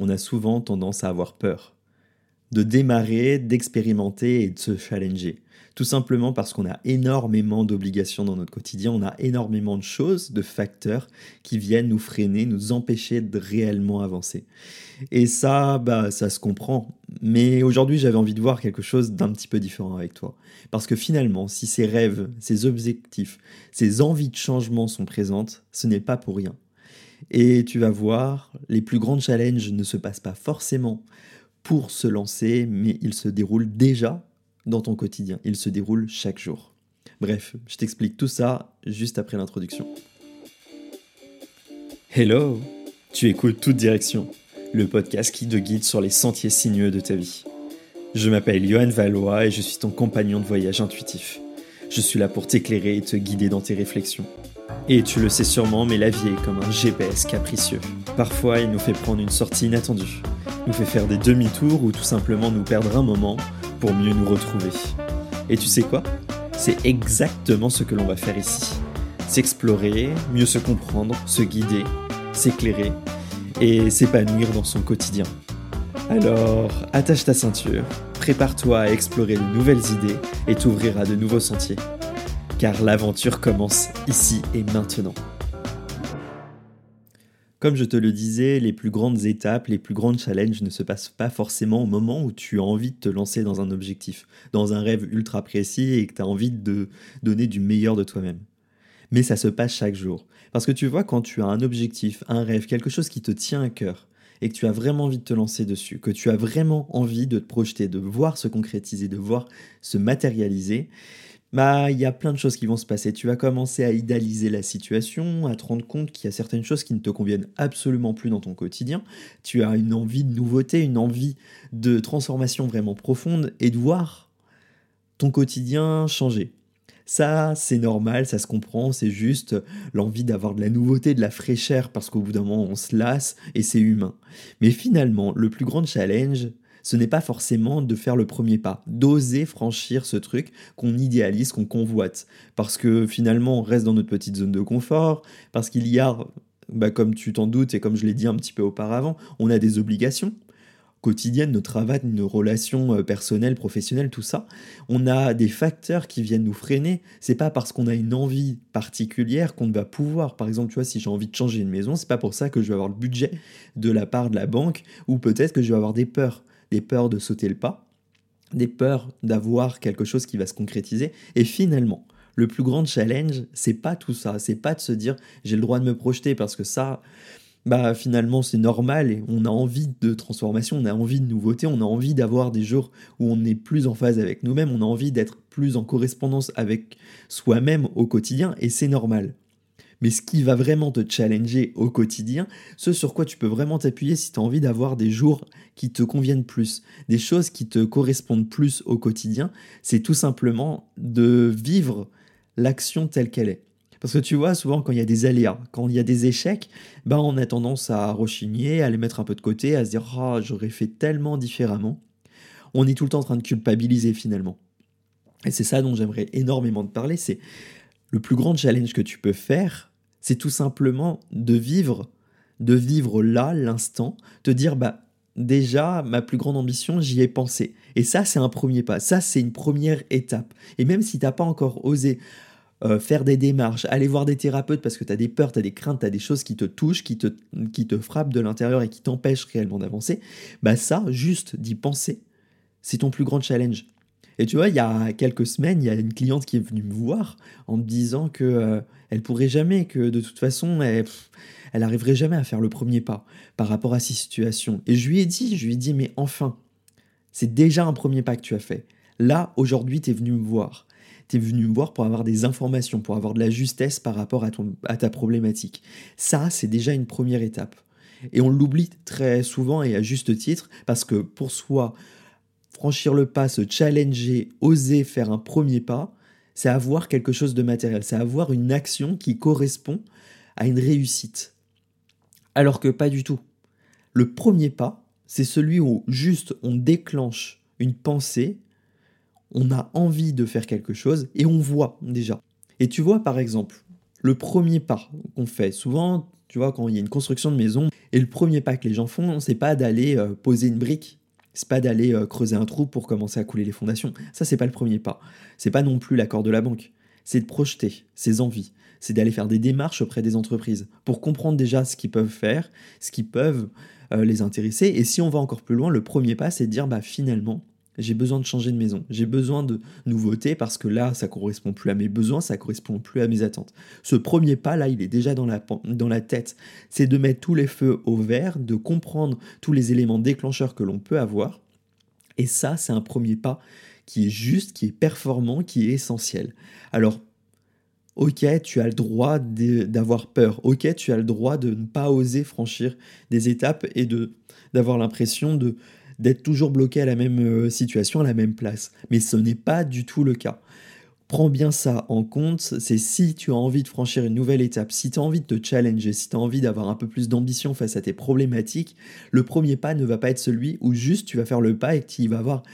on a souvent tendance à avoir peur. De démarrer, d'expérimenter et de se challenger. Tout simplement parce qu'on a énormément d'obligations dans notre quotidien, on a énormément de choses, de facteurs qui viennent nous freiner, nous empêcher de réellement avancer. Et ça, bah, ça se comprend. Mais aujourd'hui, j'avais envie de voir quelque chose d'un petit peu différent avec toi. Parce que finalement, si ces rêves, ces objectifs, ces envies de changement sont présentes, ce n'est pas pour rien. Et tu vas voir, les plus grands challenges ne se passent pas forcément pour se lancer, mais ils se déroulent déjà dans ton quotidien. Ils se déroulent chaque jour. Bref, je t'explique tout ça juste après l'introduction. Hello Tu écoutes Toute Direction, le podcast qui te guide sur les sentiers sinueux de ta vie. Je m'appelle Johan Valois et je suis ton compagnon de voyage intuitif. Je suis là pour t'éclairer et te guider dans tes réflexions. Et tu le sais sûrement, mais la vie est comme un GPS capricieux. Parfois, il nous fait prendre une sortie inattendue, nous fait faire des demi-tours ou tout simplement nous perdre un moment pour mieux nous retrouver. Et tu sais quoi? C'est exactement ce que l'on va faire ici. S'explorer, mieux se comprendre, se guider, s'éclairer et s'épanouir dans son quotidien. Alors, attache ta ceinture, prépare-toi à explorer de nouvelles idées et t'ouvrir à de nouveaux sentiers. Car l'aventure commence ici et maintenant. Comme je te le disais, les plus grandes étapes, les plus grandes challenges ne se passent pas forcément au moment où tu as envie de te lancer dans un objectif, dans un rêve ultra précis et que tu as envie de donner du meilleur de toi-même. Mais ça se passe chaque jour. Parce que tu vois, quand tu as un objectif, un rêve, quelque chose qui te tient à cœur, et que tu as vraiment envie de te lancer dessus, que tu as vraiment envie de te projeter, de voir se concrétiser, de voir se matérialiser, bah, il y a plein de choses qui vont se passer. Tu vas commencer à idéaliser la situation, à te rendre compte qu'il y a certaines choses qui ne te conviennent absolument plus dans ton quotidien. Tu as une envie de nouveauté, une envie de transformation vraiment profonde et de voir ton quotidien changer. Ça, c'est normal, ça se comprend, c'est juste l'envie d'avoir de la nouveauté, de la fraîcheur, parce qu'au bout d'un moment, on se lasse et c'est humain. Mais finalement, le plus grand challenge, ce n'est pas forcément de faire le premier pas, d'oser franchir ce truc qu'on idéalise, qu'on convoite. Parce que finalement, on reste dans notre petite zone de confort, parce qu'il y a, bah, comme tu t'en doutes et comme je l'ai dit un petit peu auparavant, on a des obligations quotidiennes, notre travail, nos relations euh, personnelles, professionnelles, tout ça. On a des facteurs qui viennent nous freiner. C'est pas parce qu'on a une envie particulière qu'on va pouvoir. Par exemple, tu vois, si j'ai envie de changer une maison, c'est pas pour ça que je vais avoir le budget de la part de la banque, ou peut-être que je vais avoir des peurs des peurs de sauter le pas, des peurs d'avoir quelque chose qui va se concrétiser. Et finalement, le plus grand challenge, c'est pas tout ça, c'est pas de se dire j'ai le droit de me projeter parce que ça, bah finalement c'est normal et on a envie de transformation, on a envie de nouveauté, on a envie d'avoir des jours où on est plus en phase avec nous-mêmes, on a envie d'être plus en correspondance avec soi-même au quotidien et c'est normal mais ce qui va vraiment te challenger au quotidien, ce sur quoi tu peux vraiment t'appuyer si tu as envie d'avoir des jours qui te conviennent plus, des choses qui te correspondent plus au quotidien, c'est tout simplement de vivre l'action telle qu'elle est. Parce que tu vois, souvent quand il y a des aléas, quand il y a des échecs, ben on a tendance à rechigner, à les mettre un peu de côté, à se dire Ah, j'aurais fait tellement différemment. On est tout le temps en train de culpabiliser finalement. Et c'est ça dont j'aimerais énormément te parler, c'est le plus grand challenge que tu peux faire, c'est tout simplement de vivre, de vivre là, l'instant, te dire, bah, déjà, ma plus grande ambition, j'y ai pensé. Et ça, c'est un premier pas. Ça, c'est une première étape. Et même si tu n'as pas encore osé euh, faire des démarches, aller voir des thérapeutes parce que tu as des peurs, tu as des craintes, tu as des choses qui te touchent, qui te, qui te frappent de l'intérieur et qui t'empêchent réellement d'avancer, bah ça, juste d'y penser, c'est ton plus grand challenge. Et tu vois, il y a quelques semaines, il y a une cliente qui est venue me voir en me disant que euh, elle pourrait jamais, que de toute façon, elle, elle arriverait jamais à faire le premier pas par rapport à ces situations. Et je lui ai dit, je lui ai dit, mais enfin, c'est déjà un premier pas que tu as fait. Là, aujourd'hui, tu es venu me voir. Tu es venu me voir pour avoir des informations, pour avoir de la justesse par rapport à, à ta problématique. Ça, c'est déjà une première étape. Et on l'oublie très souvent et à juste titre, parce que pour soi, franchir le pas, se challenger, oser faire un premier pas, c'est avoir quelque chose de matériel, c'est avoir une action qui correspond à une réussite. Alors que pas du tout. Le premier pas, c'est celui où juste on déclenche une pensée, on a envie de faire quelque chose et on voit déjà. Et tu vois par exemple, le premier pas qu'on fait, souvent, tu vois, quand il y a une construction de maison, et le premier pas que les gens font, c'est pas d'aller euh, poser une brique, c'est pas d'aller euh, creuser un trou pour commencer à couler les fondations. Ça, c'est pas le premier pas. C'est pas non plus l'accord de la banque. C'est de projeter ses envies. C'est d'aller faire des démarches auprès des entreprises pour comprendre déjà ce qu'ils peuvent faire, ce qui peuvent euh, les intéresser. Et si on va encore plus loin, le premier pas, c'est de dire bah finalement, j'ai besoin de changer de maison, j'ai besoin de nouveautés parce que là, ça correspond plus à mes besoins, ça correspond plus à mes attentes. Ce premier pas là, il est déjà dans la, tête. C'est de mettre tous les feux au vert, de comprendre tous les éléments déclencheurs que l'on peut avoir. Et ça, c'est un premier pas qui est juste, qui est performant, qui est essentiel. Alors, ok, tu as le droit d'avoir peur, ok, tu as le droit de ne pas oser franchir des étapes et de d'avoir l'impression de d'être toujours bloqué à la même euh, situation, à la même place. Mais ce n'est pas du tout le cas. Prends bien ça en compte, c'est si tu as envie de franchir une nouvelle étape, si tu as envie de te challenger, si tu as envie d'avoir un peu plus d'ambition face à tes problématiques, le premier pas ne va pas être celui où juste tu vas faire le pas et qu'il va avoir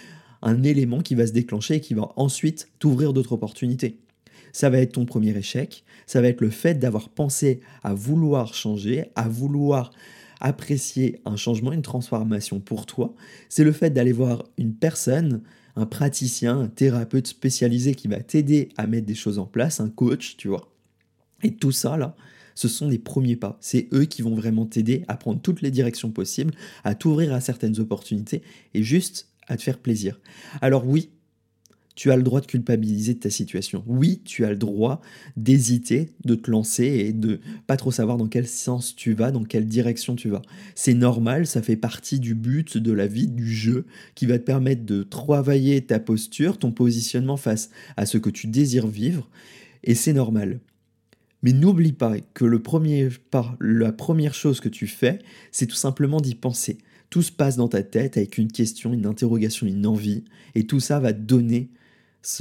un élément qui va se déclencher et qui va ensuite t'ouvrir d'autres opportunités. Ça va être ton premier échec, ça va être le fait d'avoir pensé à vouloir changer, à vouloir apprécier un changement, une transformation pour toi, c'est le fait d'aller voir une personne, un praticien, un thérapeute spécialisé qui va t'aider à mettre des choses en place, un coach, tu vois. Et tout ça, là, ce sont des premiers pas. C'est eux qui vont vraiment t'aider à prendre toutes les directions possibles, à t'ouvrir à certaines opportunités et juste à te faire plaisir. Alors oui, tu as le droit de culpabiliser de ta situation. Oui, tu as le droit d'hésiter, de te lancer et de pas trop savoir dans quel sens tu vas, dans quelle direction tu vas. C'est normal, ça fait partie du but de la vie, du jeu, qui va te permettre de travailler ta posture, ton positionnement face à ce que tu désires vivre, et c'est normal. Mais n'oublie pas que le premier pas, la première chose que tu fais, c'est tout simplement d'y penser. Tout se passe dans ta tête avec une question, une interrogation, une envie, et tout ça va donner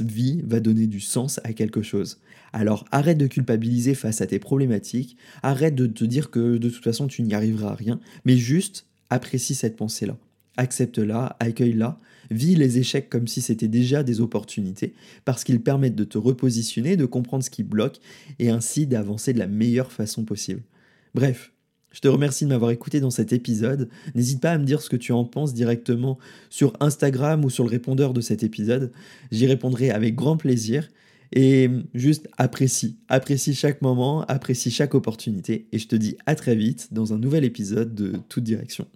vie va donner du sens à quelque chose. Alors arrête de culpabiliser face à tes problématiques, arrête de te dire que de toute façon tu n'y arriveras à rien, mais juste apprécie cette pensée-là. Accepte-la, accueille-la, vis les échecs comme si c'était déjà des opportunités, parce qu'ils permettent de te repositionner, de comprendre ce qui bloque, et ainsi d'avancer de la meilleure façon possible. Bref, je te remercie de m'avoir écouté dans cet épisode. N'hésite pas à me dire ce que tu en penses directement sur Instagram ou sur le répondeur de cet épisode. J'y répondrai avec grand plaisir. Et juste apprécie, apprécie chaque moment, apprécie chaque opportunité. Et je te dis à très vite dans un nouvel épisode de Toute Direction.